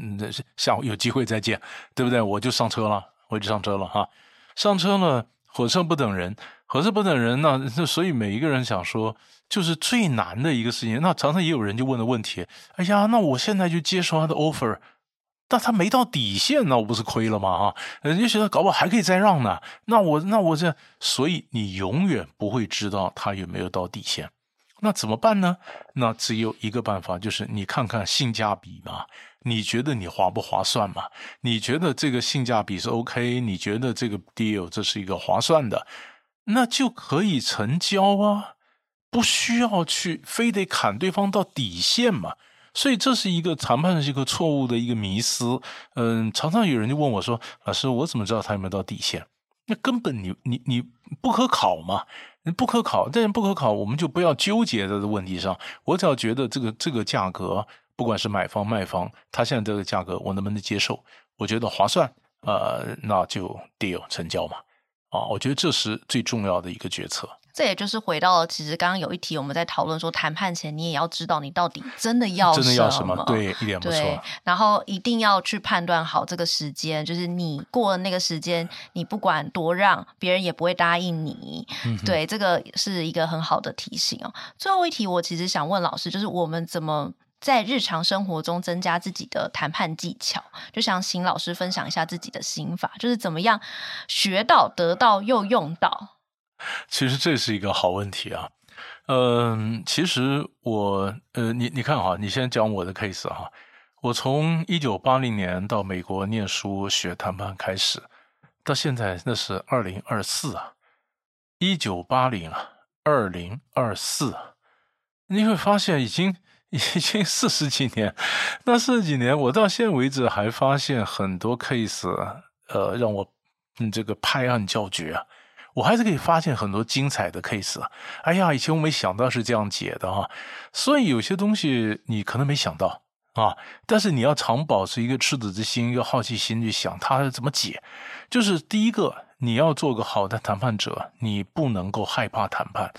下午有机会再见，对不对？我就上车了，我就上车了哈，上车了。火车不等人，火车不等人呢，那所以每一个人想说。就是最难的一个事情。那常常也有人就问的问题：哎呀，那我现在就接受他的 offer，但他没到底线，那我不是亏了吗？啊，人家觉得搞不好还可以再让呢。那我那我这，所以你永远不会知道他有没有到底线。那怎么办呢？那只有一个办法，就是你看看性价比嘛。你觉得你划不划算嘛？你觉得这个性价比是 OK？你觉得这个 deal 这是一个划算的，那就可以成交啊。不需要去非得砍对方到底线嘛，所以这是一个谈判的一个错误的一个迷思。嗯，常常有人就问我说：“老师，我怎么知道他有没有到底线？”那根本你你你不可考嘛，不可考，但是不可考，我们就不要纠结在这问题上。我只要觉得这个这个价格，不管是买方卖方，他现在这个价格我能不能接受？我觉得划算，呃，那就 deal 成交嘛。啊，我觉得这是最重要的一个决策。这也就是回到了，其实刚刚有一题我们在讨论说，谈判前你也要知道你到底真的要什么，真的要什么，对，一点不错。然后一定要去判断好这个时间，就是你过了那个时间，你不管多让，别人也不会答应你。对，这个是一个很好的提醒哦。最后一题，我其实想问老师，就是我们怎么在日常生活中增加自己的谈判技巧？就想请老师分享一下自己的心法，就是怎么样学到、得到又用到。其实这是一个好问题啊，嗯，其实我，呃，你你看哈，你先讲我的 case 哈，我从一九八零年到美国念书学谈判开始，到现在那是二零二四啊，一九八零啊，二零二四，你会发现已经已经四十几年，那四十几年我到现在为止还发现很多 case，呃，让我这个拍案叫绝啊。我还是可以发现很多精彩的 case 啊！哎呀，以前我没想到是这样解的哈、啊，所以有些东西你可能没想到啊，但是你要常保持一个赤子之心，一个好奇心去想它怎么解。就是第一个，你要做个好的谈判者，你不能够害怕谈判。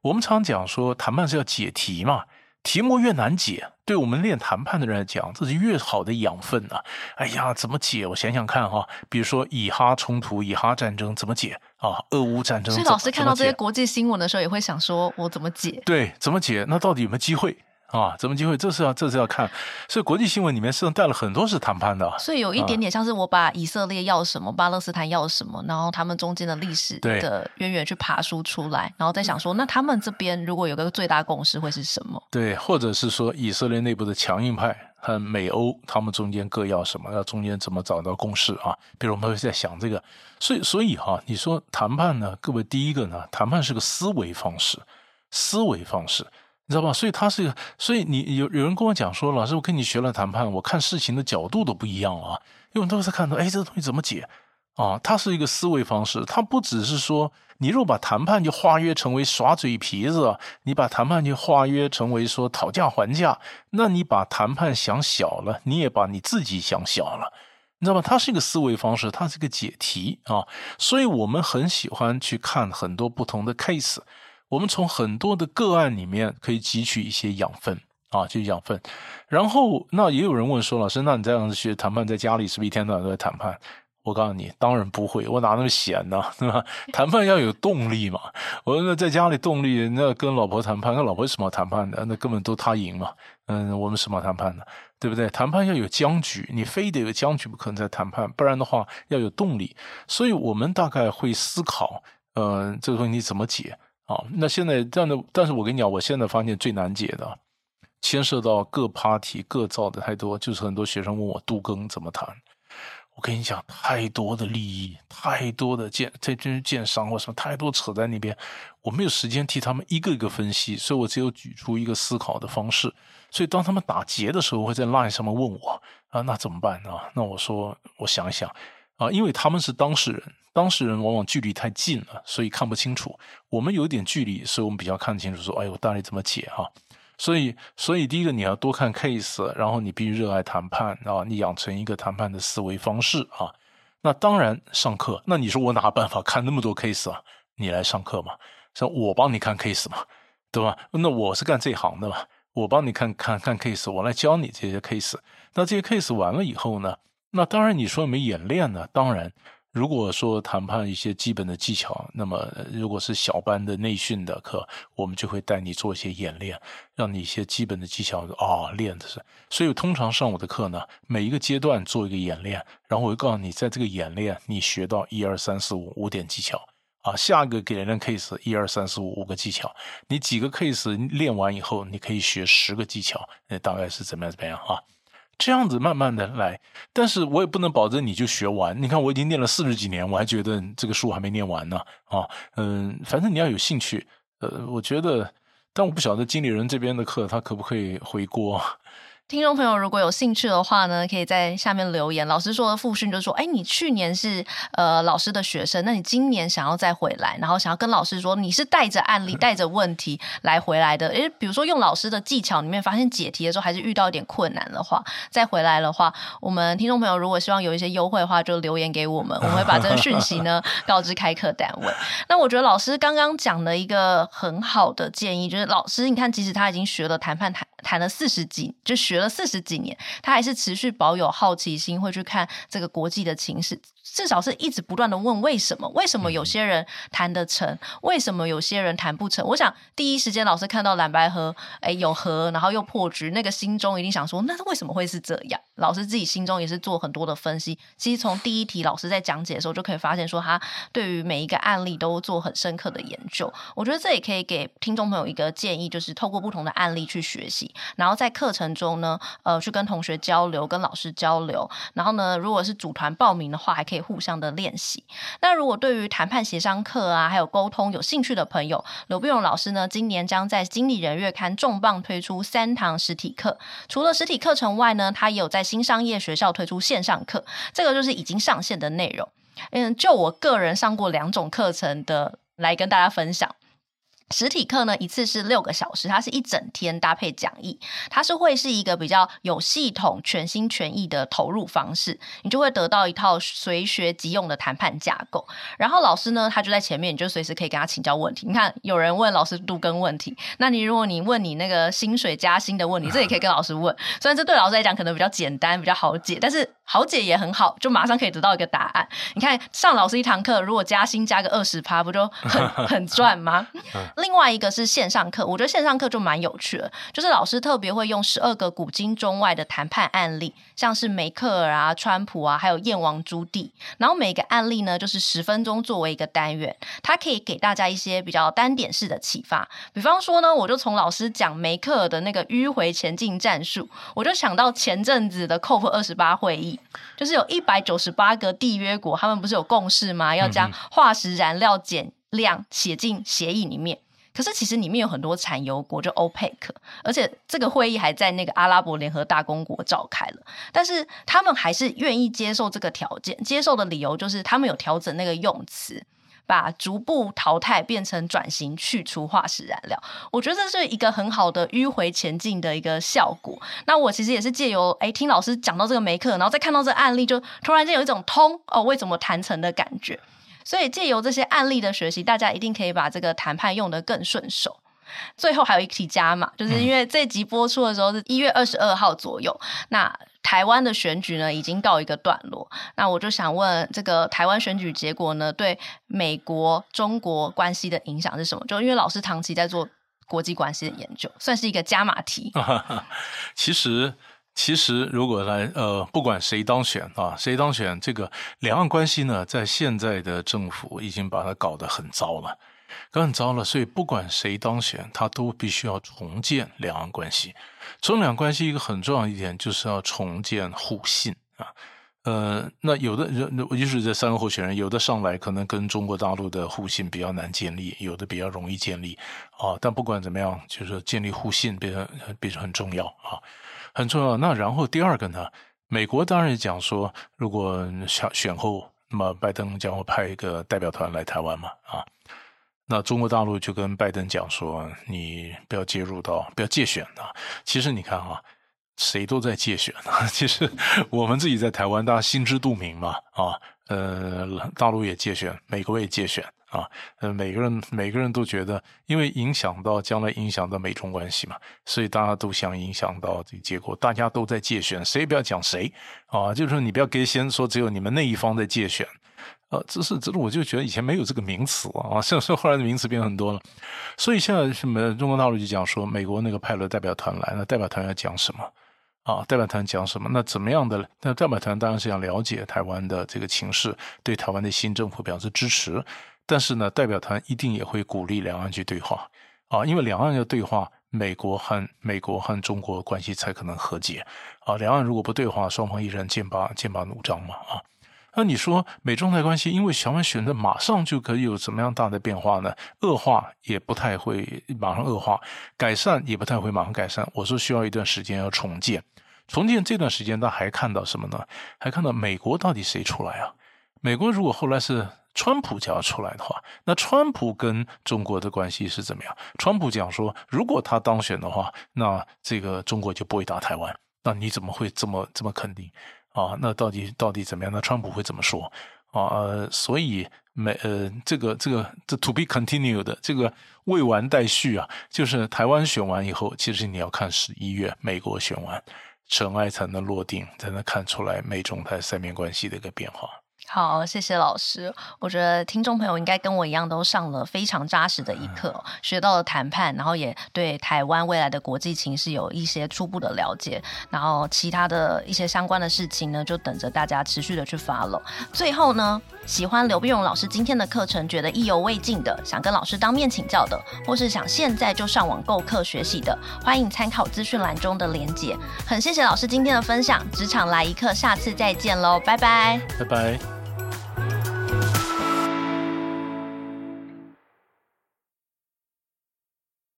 我们常讲说，谈判是要解题嘛。题目越难解，对我们练谈判的人来讲，这是越好的养分啊！哎呀，怎么解？我想想看哈，比如说以哈冲突、以哈战争怎么解啊？俄乌战争。所以老师看到这些国际新闻的时候，也会想说，我怎么解？对，怎么解？那到底有没有机会？啊，怎么机会？这是要，这是要看。所以国际新闻里面实际上带了很多是谈判的。所以有一点点像是我把以色列要什么，巴勒斯坦要什么，然后他们中间的历史的渊源去爬梳出来，然后再想说，那他们这边如果有个最大共识会是什么？对，或者是说以色列内部的强硬派和美欧他们中间各要什么，要中间怎么找到共识啊？比如我们会在想这个，所以所以哈、啊，你说谈判呢？各位第一个呢，谈判是个思维方式，思维方式。你知道吧？所以他是，所以你有有人跟我讲说，老师，我跟你学了谈判，我看事情的角度都不一样啊。因为都是看到，哎，这个东西怎么解啊？它是一个思维方式，它不只是说，你如果把谈判就化约成为耍嘴皮子，你把谈判就化约成为说讨价还价，那你把谈判想小了，你也把你自己想小了，你知道吧？它是一个思维方式，它是一个解题啊。所以我们很喜欢去看很多不同的 case。我们从很多的个案里面可以汲取一些养分啊，就养分。然后，那也有人问说：“老师，那你这样子学谈判，在家里是不是一天到晚都在谈判？”我告诉你，当然不会，我哪那么闲呢？[laughs] 对吧？谈判要有动力嘛。我说那在家里动力，那跟老婆谈判，跟老婆什么谈判的？那根本都他赢嘛。嗯，我们什么谈判的？对不对？谈判要有僵局，你非得有僵局不可能在谈判，不然的话要有动力。所以我们大概会思考，嗯，这个问题怎么解？啊，那现在这样的，但是我跟你讲，我现在发现最难解的，牵涉到各 party 各造的太多，就是很多学生问我杜更怎么谈，我跟你讲，太多的利益，太多的建，这就是建商或什么，太多扯在那边，我没有时间替他们一个一个分析，所以我只有举出一个思考的方式。所以当他们打结的时候，会在 line 上面问我啊，那怎么办啊？那我说，我想一想。啊，因为他们是当事人，当事人往往距离太近了，所以看不清楚。我们有点距离，所以我们比较看清楚。说，哎呦，到底怎么解哈？所以，所以第一个你要多看 case，然后你必须热爱谈判啊，你养成一个谈判的思维方式啊。那当然上课，那你说我哪办法看那么多 case 啊？你来上课嘛，像我帮你看 case 嘛，对吧？那我是干这行的嘛，我帮你看看看 case，我来教你这些 case。那这些 case 完了以后呢？那当然，你说没演练呢？当然，如果说谈判一些基本的技巧，那么如果是小班的内训的课，我们就会带你做一些演练，让你一些基本的技巧啊、练的是。所以通常上我的课呢，每一个阶段做一个演练，然后我会告诉你，在这个演练你学到一二三四五五点技巧啊，下一个给人的 case 一二三四五五个技巧，你几个 case 练完以后，你可以学十个技巧，那大概是怎么样怎么样啊？这样子慢慢的来，但是我也不能保证你就学完。你看，我已经念了四十几年，我还觉得这个书还没念完呢。啊，嗯，反正你要有兴趣。呃，我觉得，但我不晓得经理人这边的课他可不可以回锅。听众朋友，如果有兴趣的话呢，可以在下面留言。老师说的复训就是说，哎，你去年是呃老师的学生，那你今年想要再回来，然后想要跟老师说，你是带着案例、[laughs] 带着问题来回来的。诶，比如说用老师的技巧里面发现解题的时候还是遇到一点困难的话，再回来的话，我们听众朋友如果希望有一些优惠的话，就留言给我们，[laughs] 我们会把这个讯息呢告知开课单位。那我觉得老师刚刚讲的一个很好的建议，就是老师，你看，即使他已经学了谈判谈。谈了四十几，就学了四十几年，他还是持续保有好奇心，会去看这个国际的情势。至少是一直不断的问为什么？为什么有些人谈得成？为什么有些人谈不成？我想第一时间老师看到蓝白河，哎，有和，然后又破局，那个心中一定想说，那为什么会是这样？老师自己心中也是做很多的分析。其实从第一题老师在讲解的时候就可以发现，说他对于每一个案例都做很深刻的研究。我觉得这也可以给听众朋友一个建议，就是透过不同的案例去学习，然后在课程中呢，呃，去跟同学交流，跟老师交流。然后呢，如果是组团报名的话，还可以。互相的练习。那如果对于谈判协商课啊，还有沟通有兴趣的朋友，刘必荣老师呢，今年将在《经理人月刊》重磅推出三堂实体课。除了实体课程外呢，他也有在新商业学校推出线上课，这个就是已经上线的内容。嗯，就我个人上过两种课程的，来跟大家分享。实体课呢，一次是六个小时，它是一整天搭配讲义，它是会是一个比较有系统、全心全意的投入方式，你就会得到一套随学即用的谈判架构。然后老师呢，他就在前面，你就随时可以跟他请教问题。你看，有人问老师杜根问题，那你如果你问你那个薪水加薪的问题，这也可以跟老师问。虽然这对老师来讲可能比较简单、比较好解，但是好解也很好，就马上可以得到一个答案。你看，上老师一堂课，如果加薪加个二十趴，不就很 [laughs] 很赚吗？[laughs] 另外一个是线上课，我觉得线上课就蛮有趣的，就是老师特别会用十二个古今中外的谈判案例，像是梅克尔啊、川普啊，还有燕王朱棣，然后每个案例呢就是十分钟作为一个单元，它可以给大家一些比较单点式的启发。比方说呢，我就从老师讲梅克尔的那个迂回前进战术，我就想到前阵子的 COP 二十八会议，就是有一百九十八个缔约国，他们不是有共识吗？要将化石燃料减量写进协议里面。可是其实里面有很多产油国，就 OPEC，而且这个会议还在那个阿拉伯联合大公国召开了，但是他们还是愿意接受这个条件，接受的理由就是他们有调整那个用词，把逐步淘汰变成转型去除化石燃料。我觉得这是一个很好的迂回前进的一个效果。那我其实也是借由哎听老师讲到这个梅克，然后再看到这个案例，就突然间有一种通哦，为什么谈成的感觉。所以借由这些案例的学习，大家一定可以把这个谈判用得更顺手。最后还有一题加码，就是因为这集播出的时候是一月二十二号左右，那台湾的选举呢已经告一个段落。那我就想问，这个台湾选举结果呢，对美国中国关系的影响是什么？就因为老师长期在做国际关系的研究，算是一个加码题。[laughs] 其实。其实，如果来呃，不管谁当选啊，谁当选，这个两岸关系呢，在现在的政府已经把它搞得很糟了，搞很糟了。所以，不管谁当选，他都必须要重建两岸关系。重两关系一个很重要一点，就是要重建互信啊。呃，那有的人，尤其是这三个候选人，有的上来可能跟中国大陆的互信比较难建立，有的比较容易建立啊。但不管怎么样，就是建立互信变成变成很重要啊。很重要。那然后第二个呢？美国当然讲说，如果选选后，那么拜登将会派一个代表团来台湾嘛？啊，那中国大陆就跟拜登讲说，你不要介入到，不要介选啊。其实你看啊，谁都在介选啊。[laughs] 其实我们自己在台湾，大家心知肚明嘛。啊，呃，大陆也介选，美国也介选。啊，呃，每个人每个人都觉得，因为影响到将来影响到美中关系嘛，所以大家都想影响到这个结果，大家都在借选，谁也不要讲谁啊，就是说你不要给先说只有你们那一方在借选，啊，这是这是我就觉得以前没有这个名词啊，[laughs] 现在后来的名词变很多了，所以现在什么中国大陆就讲说美国那个派了代表团来，那代表团要讲什么？啊，代表团讲什么？那怎么样的？那代表团当然是想了解台湾的这个情势，对台湾的新政府表示支持。但是呢，代表团一定也会鼓励两岸去对话啊，因为两岸要对话，美国和美国和中国关系才可能和解啊。两岸如果不对话，双方依然剑拔剑拔弩张嘛啊。那你说美中台关系，因为台湾选择马上就可以有怎么样大的变化呢？恶化也不太会马上恶化，改善也不太会马上改善。我说需要一段时间要重建，重建这段时间，他还看到什么呢？还看到美国到底谁出来啊？美国如果后来是。川普就要出来的话，那川普跟中国的关系是怎么样？川普讲说，如果他当选的话，那这个中国就不会打台湾。那你怎么会这么这么肯定啊？那到底到底怎么样？那川普会怎么说啊？呃，所以美呃，这个这个这 to be continued 这个未完待续啊，就是台湾选完以后，其实你要看十一月美国选完，尘埃才能落定，才能看出来美中台三面关系的一个变化。好，谢谢老师。我觉得听众朋友应该跟我一样，都上了非常扎实的一课，学到了谈判，然后也对台湾未来的国际情势有一些初步的了解。然后其他的一些相关的事情呢，就等着大家持续的去 follow。最后呢，喜欢刘碧荣老师今天的课程，觉得意犹未尽的，想跟老师当面请教的，或是想现在就上网购课学习的，欢迎参考资讯栏中的连结。很谢谢老师今天的分享，职场来一课，下次再见喽，拜拜，拜拜。